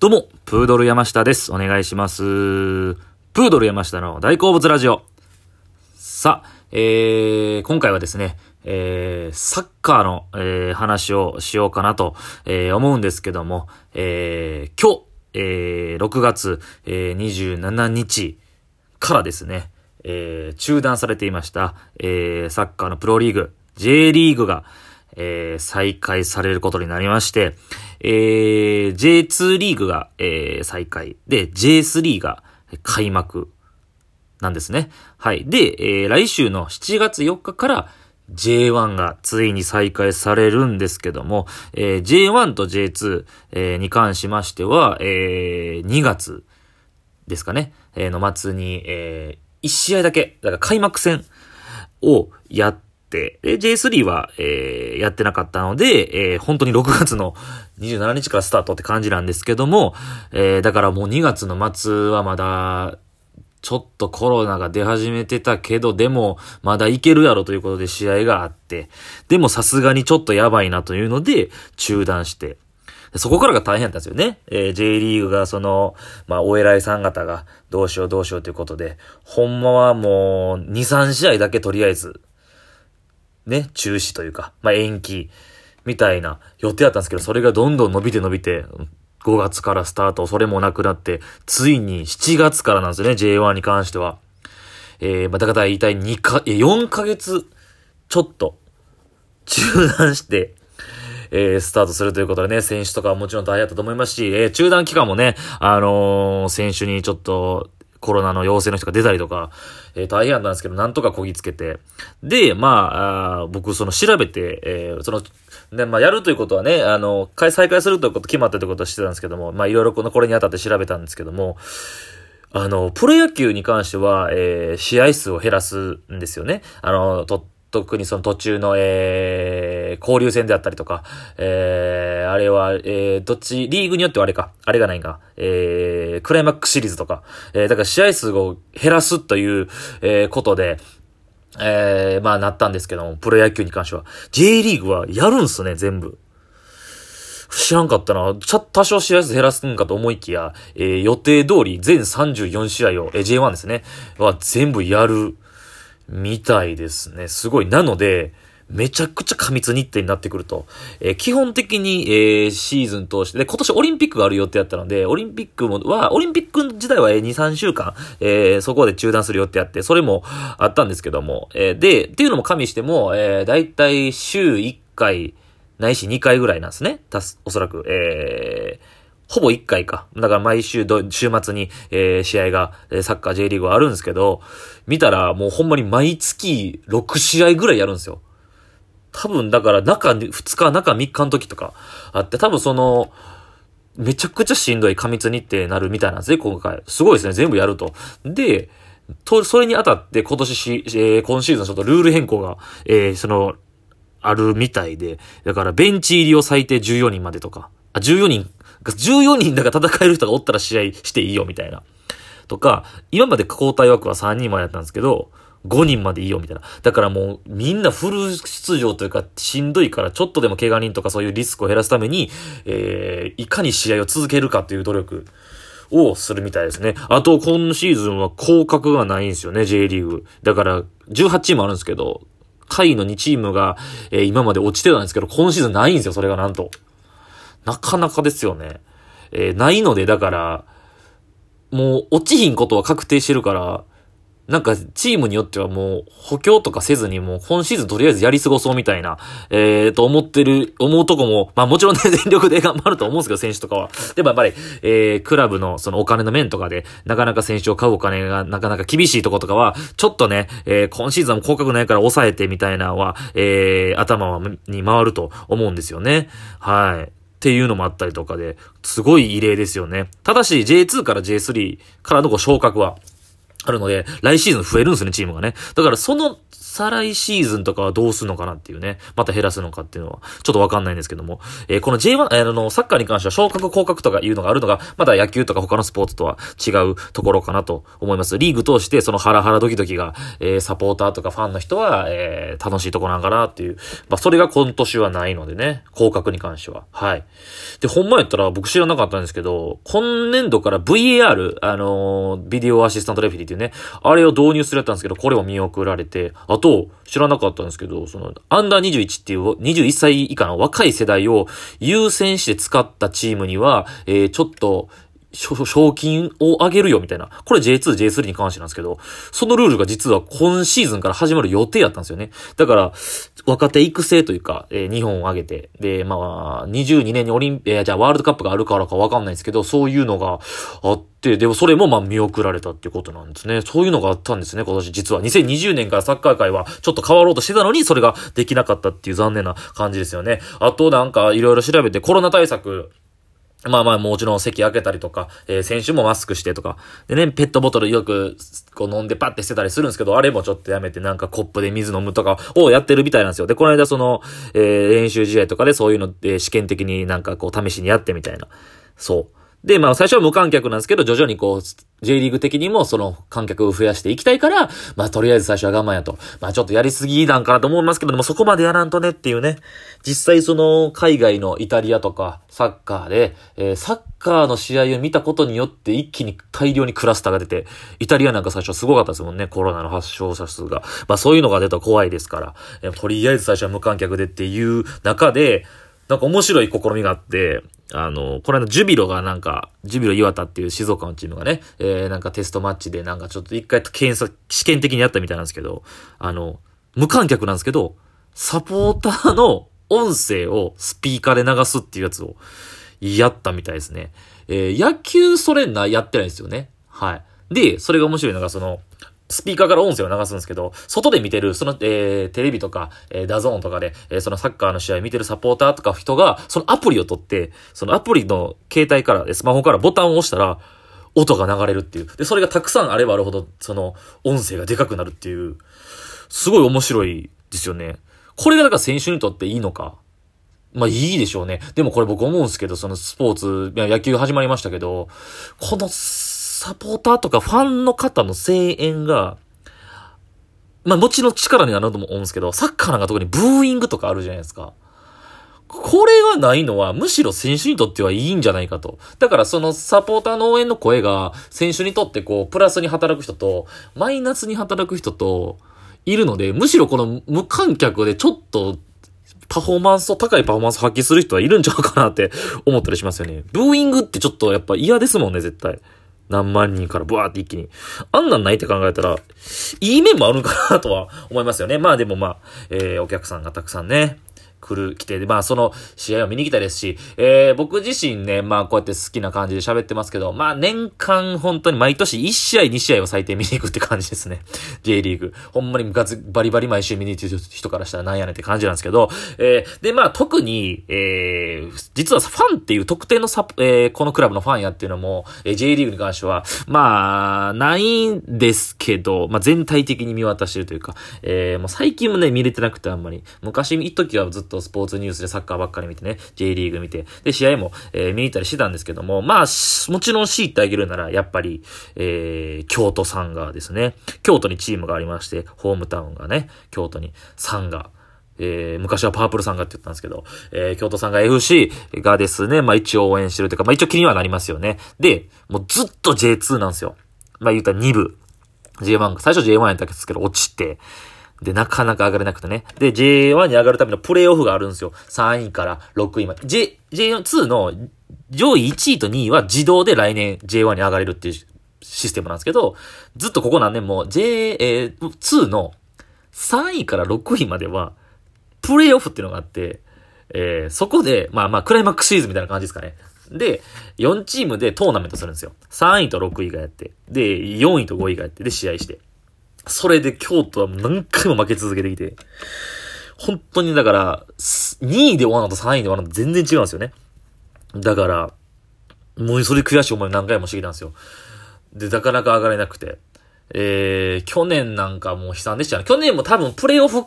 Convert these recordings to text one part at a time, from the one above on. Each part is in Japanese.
どうも、プードル山下です。お願いします。プードル山下の大好物ラジオ。さあ、えー、今回はですね、えー、サッカーの、えー、話をしようかなと、えー、思うんですけども、えー、今日、えー、6月、えー、27日からですね、えー、中断されていました、えー、サッカーのプロリーグ、J リーグが、えー、再開されることになりまして、えー、J2 リーグが、えー、再開。で、J3 が開幕なんですね。はい。で、えー、来週の7月4日から J1 がついに再開されるんですけども、えー、J1 と J2、えーに関しましては、えー、2月ですかね、えーの末に、えー、1試合だけ、だから開幕戦をやって、で J3 は、えー、やってなかったので、えー、本当に6月の27日からスタートって感じなんですけども、えー、だからもう2月の末はまだ、ちょっとコロナが出始めてたけど、でも、まだいけるやろということで試合があって、でもさすがにちょっとやばいなというので、中断して、そこからが大変だったんですよね。えー J リーグがその、まあ、お偉いさん方がどうしようどうしようということで、ほんまはもう、2、3試合だけとりあえず、ね、中止というか、まあ、延期、みたいな予定だったんですけど、それがどんどん伸びて伸びて、5月からスタート、それもなくなって、ついに7月からなんですよね、J1 に関しては。えー、まあ、だから大体2か、4ヶ月、ちょっと、中断して、えー、スタートするということでね、選手とかはもちろん大変だったと思いますし、えー、中断期間もね、あのー選手にちょっと、コロナの陽性の人が出たりとか、えー大変だったんですけど、なんとかこぎつけて。で、まあ、あ僕、その調べて、えーその、ね、まあ、やるということはね、あの、開再開するということ決まったということはしてたんですけども、まあ、いろいろこの、これにあたって調べたんですけども、あの、プロ野球に関しては、えー試合数を減らすんですよね。あの、と、特にその途中の、えー交流戦であったりとか、えーあれは、えーどっち、リーグによってはあれか、あれがないんか、えークライマックスシリーズとか、えーだから試合数を減らすという、えーことで、えーまあなったんですけども、プロ野球に関しては。J リーグはやるんすね、全部。知らんかったな。ちゃ、多少試合数減らすんかと思いきや、えー予定通り全34試合を、えー J1 ですね、は全部やるみたいですね。すごい。なので、めちゃくちゃ過密日程になってくると。えー基本的に、えーシーズン通して、で、今年オリンピックがある予定だったので、オリンピックも、は、オリンピック自体はえー2、3週間、えーそこで中断する予定あって、それもあったんですけども、えーで、っていうのも加味しても、えー、だいたい週1回、ないし2回ぐらいなんですね。たす、おそらく。えーほぼ1回か。だから毎週ど、週末に、えー試合が、サッカー J リーグはあるんですけど、見たらもうほんまに毎月6試合ぐらいやるんですよ。多分だから中2日、中3日の時とかあって、多分その、めちゃくちゃしんどい過密日程になるみたいなんですね、今回。すごいですね、全部やると。で、と、それにあたって今年し、えー今シーズンちょっとルール変更が、えーその、あるみたいで、だからベンチ入りを最低14人までとか、あ、14人、14人だから戦える人がおったら試合していいよみたいな。とか、今まで交代枠は3人までやったんですけど、5人までいいよみたいな。だからもうみんなフル出場というかしんどいからちょっとでも怪我人とかそういうリスクを減らすために、えー、いかに試合を続けるかという努力をするみたいですね。あと今シーズンは降格がないんですよね、J リーグ。だから18チームあるんですけど、下位の2チームが、えー今まで落ちてたんですけど、今シーズンないんですよ、それがなんと。なかなかですよね。えーないので、だから、もう落ちひんことは確定してるから、なんかチームによってはもう補強とかせずにもう今シーズンとりあえずやり過ごそうみたいな、えー、と思ってる、思うとこも、まあもちろんね 全力で頑張ると思うんですけど、選手とかは。でもやっぱり、えー、クラブのそのお金の面とかで、なかなか選手を買うお金がなかなか厳しいとことかは、ちょっとね、えー、今シーズンも広角ないから抑えてみたいなのは、えー、頭に回ると思うんですよね。はい。ていうのもあったりとかで、すごい異例ですよね。ただし J2 から J3 からのこう昇格は、あるので、来シーズン増えるんですね、チームがね。だからその再来シーズンとかはどうするのかなっていうね。また減らすのかっていうのは、ちょっとわかんないんですけども。えー、この J1、えー、あの、サッカーに関しては昇格降格とかいうのがあるのが、まだ野球とか他のスポーツとは違うところかなと思います。リーグ通してそのハラハラドキドキが、えー、サポーターとかファンの人は、えー、楽しいとこなんかなっていう。まあ、それが今年はないのでね。降格に関しては。はい。で、ほんまやったら僕知らなかったんですけど、今年度から VAR、あの、ビデオアシスタントレフィリってね、あれを導入するやったんですけど、これを見送られて、あと、知らなかったんですけど、その、アンダー21っていう、21歳以下の若い世代を優先して使ったチームには、えー、ちょっと、賞金を上げるよみたいな。これ J2、J3 に関してなんですけど、そのルールが実は今シーズンから始まる予定やったんですよね。だから、若手育成というか、えー、日本を挙げて、で、まあ、22年にオリンピア、じゃあワールドカップがあるからかわかんないですけど、そういうのがあって、でもそれもまあ見送られたっていうことなんですね。そういうのがあったんですね、今年実は。2020年からサッカー界はちょっと変わろうとしてたのに、それができなかったっていう残念な感じですよね。あとなんかいろいろ調べてコロナ対策、まあまあもちろん席開けたりとか、えー、選手もマスクしてとか、でね、ペットボトルよくこう飲んでパッてしてたりするんですけど、あれもちょっとやめてなんかコップで水飲むとかをやってるみたいなんですよ。で、この間その、えー、練習試合とかでそういうので試験的になんかこう試しにやってみたいな。そう。で、まあ最初は無観客なんですけど、徐々にこう、J リーグ的にもその観客を増やしていきたいから、まあとりあえず最初は我慢やと。まあちょっとやりすぎなんかなと思いますけども、そこまでやらんとねっていうね。実際その海外のイタリアとかサッカーで、えー、サッカーの試合を見たことによって一気に大量にクラスターが出て、イタリアなんか最初すごかったですもんね、コロナの発症者数が。まあそういうのが出たら怖いですから、えー、とりあえず最初は無観客でっていう中で、なんか面白い試みがあって、あの、これのジュビロがなんか、ジュビロ磐田っていう静岡のチームがね、えー、なんかテストマッチでなんかちょっと一回検査、試験的にやったみたいなんですけど、あの、無観客なんですけど、サポーターの音声をスピーカーで流すっていうやつをやったみたいですね。えー、野球それな、やってないんですよね。はい。で、それが面白いのが、その、スピーカーから音声を流すんですけど、外で見てる、その、えー、テレビとか、えー、 DAZN とかで、えー、そのサッカーの試合見てるサポーターとか人が、そのアプリを取って、そのアプリの携帯から、スマホからボタンを押したら、音が流れるっていう。で、それがたくさんあればあるほど、その、音声がでかくなるっていう、すごい面白いですよね。これがだから選手にとっていいのか。まあいいでしょうね。でもこれ僕思うんですけど、そのスポーツ、野球始まりましたけど、このサポーターとかファンの方の声援が、まあ、もちろん力になると思うんですけど、サッカーなんか特にブーイングとかあるじゃないですか。これがないのは、むしろ選手にとってはいいんじゃないかと。だからそのサポーターの応援の声が、選手にとってこう、プラスに働く人と、マイナスに働く人と、いるので、むしろこの無観客でちょっと、パフォーマンスと高いパフォーマンスを発揮する人はいるんちゃうかなって思ったりしますよね。ブーイングってちょっとやっぱ嫌ですもんね、絶対。何万人からブワーって一気に。あんなんないって考えたら、いい面もあるんかなとは思いますよね。まあでもまあ、えー、お客さんがたくさんね、来る、来て、まあその試合を見に来たですし、えー、僕自身ね、まあこうやって好きな感じで喋ってますけど、まあ年間本当に毎年1試合2試合を最低見に行くって感じですね。J リーグ。ほんまにガツ、バリバリ毎週見に行ってる人からしたらなんやねんって感じなんですけど、えー、でまあ特に、えー、実はファンっていう特定のサえー、このクラブのファンやっていうのも、えー、J リーグに関しては、まあ、ないんですけど、まあ全体的に見渡してるというか、えー、もう最近もね、見れてなくてあんまり。昔、一時はずっととスポーツニュースでサッカーばっかり見てね、J リーグ見て、で、試合も、えー、見に行ったりしてたんですけども、まあ、もちろん強いてあげるなら、やっぱり、えー、京都サンガですね。京都にチームがありまして、ホームタウンがね、京都にサンガー。えー、昔はパープルさんがって言ったんですけど、えー、京都さんが FC がですね、まあ一応応援してるというか、まあ一応気にはなりますよね。で、もうずっと J2 なんですよ。まあ言ったら2部。J1、最初 J1 やったんですけど、落ちて、で、なかなか上がれなくてね。で、J1 に上がるためのプレイオフがあるんですよ。3位から6位まで。J、J2 の上位1位と2位は自動で来年 J1 に上がれるっていうシステムなんですけど、ずっとここ何年も J2 の3位から6位までは、プレイオフっていうのがあって、えー、そこで、まあまあ、クライマックスシリーズみたいな感じですかね。で、4チームでトーナメントするんですよ。3位と6位がやって、で、4位と5位がやって、で、試合して。それで京都は何回も負け続けてきて、本当にだから、2位で終わるのと3位で終わるのと全然違うんですよね。だから、もうそれ悔しい思い何回もしてきたんですよ。で、なかなか上がれなくて。えー、去年なんかもう悲惨でしたね。去年も多分プレイオフ、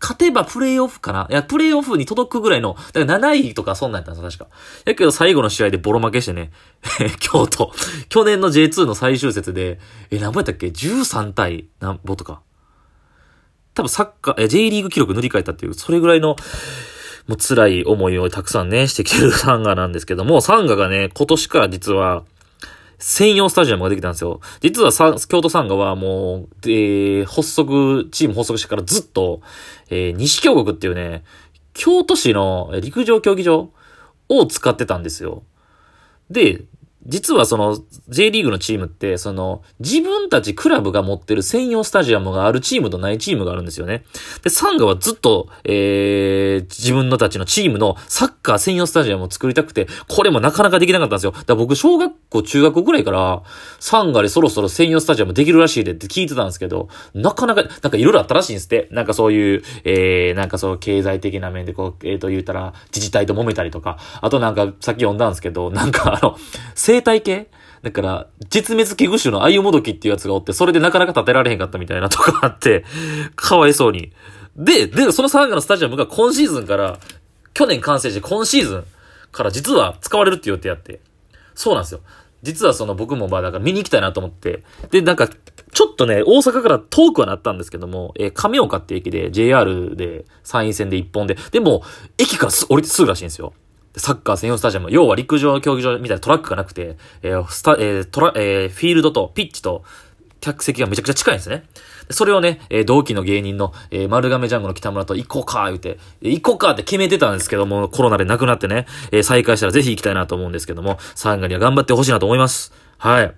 勝てばプレイオフかな？いや、プレイオフに届くぐらいの、だから7位とかそんなんやったんですよ、確か。やけど最後の試合でボロ負けしてね、京都。去年の J2 の最終節で、え、何ぼやったっけ ?13 対何ぼとか。多分サッカー、え、J リーグ記録塗り替えたっていう、それぐらいの、もう辛い思いをたくさんね、してきてるサンガなんですけども、サンガがね、今年から実は、専用スタジアムができたんですよ。実はさ、京都サンガはもう、えー、発足、チーム発足してからずっと、えー、西京国っていうね、京都市の陸上競技場を使ってたんですよ。で、実はその J リーグのチームって、その自分たちクラブが持ってる専用スタジアムがあるチームとないチームがあるんですよね。で、サンガはずっと、えー、自分のたちのチームのサッカー専用スタジアムを作りたくて、これもなかなかできなかったんですよ。だから僕、小学校、中学校ぐらいから、サンガでそろそろ専用スタジアムできるらしいでって聞いてたんですけど、なかなか、なんかいろいろあったらしいんですって。なんかそういう、えー、なんかそう経済的な面でこう、えーと言ったら、自治体と揉めたりとか、あとなんかさっき読んだんですけど、なんかあの、生態系？だから、絶滅危惧種のアユモドキっていうやつがおって、それでなかなか建てられへんかったみたいなとかあって、かわいそうに。で、で、そのサンガのスタジアムが今シーズンから、去年完成して今シーズンから実は使われるっていう予定あって。そうなんですよ。実はその僕もまあだから見に行きたいなと思って。で、なんか、ちょっとね、大阪から遠くはなったんですけども、えー、亀岡って駅で JR で参院選で一本で、でも、駅から降りてすぐらしいんですよ。サッカー専用スタジアム、要は陸上競技場みたいなトラックがなくて、えー、スタ、えー、トラ、えー、フィールドとピッチと客席がめちゃくちゃ近いんですね。それをね、えー、同期の芸人の、えー、丸亀ジャンゴの北村と行こうか、言うて、行こうかって決めてたんですけども、コロナで亡くなってね、えー、再開したらぜひ行きたいなと思うんですけども、サンガには頑張ってほしいなと思います。はい。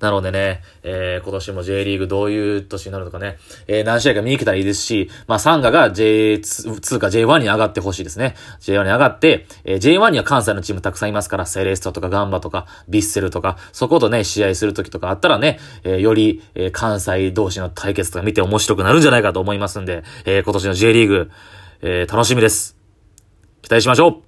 なのでね、えー、今年も J リーグどういう年になるのかね、えー、何試合か見に来たらいいですし、まあ、サンガが J2 か J1 に上がってほしいですね。J1 に上がって、えー、J1 には関西のチームたくさんいますから、セレストとかガンバとか、ビッセルとか、そことね、試合するときとかあったらね、えー、より、えー、関西同士の対決とか見て面白くなるんじゃないかと思いますんで、えー、今年の J リーグ、えー、楽しみです。期待しましょう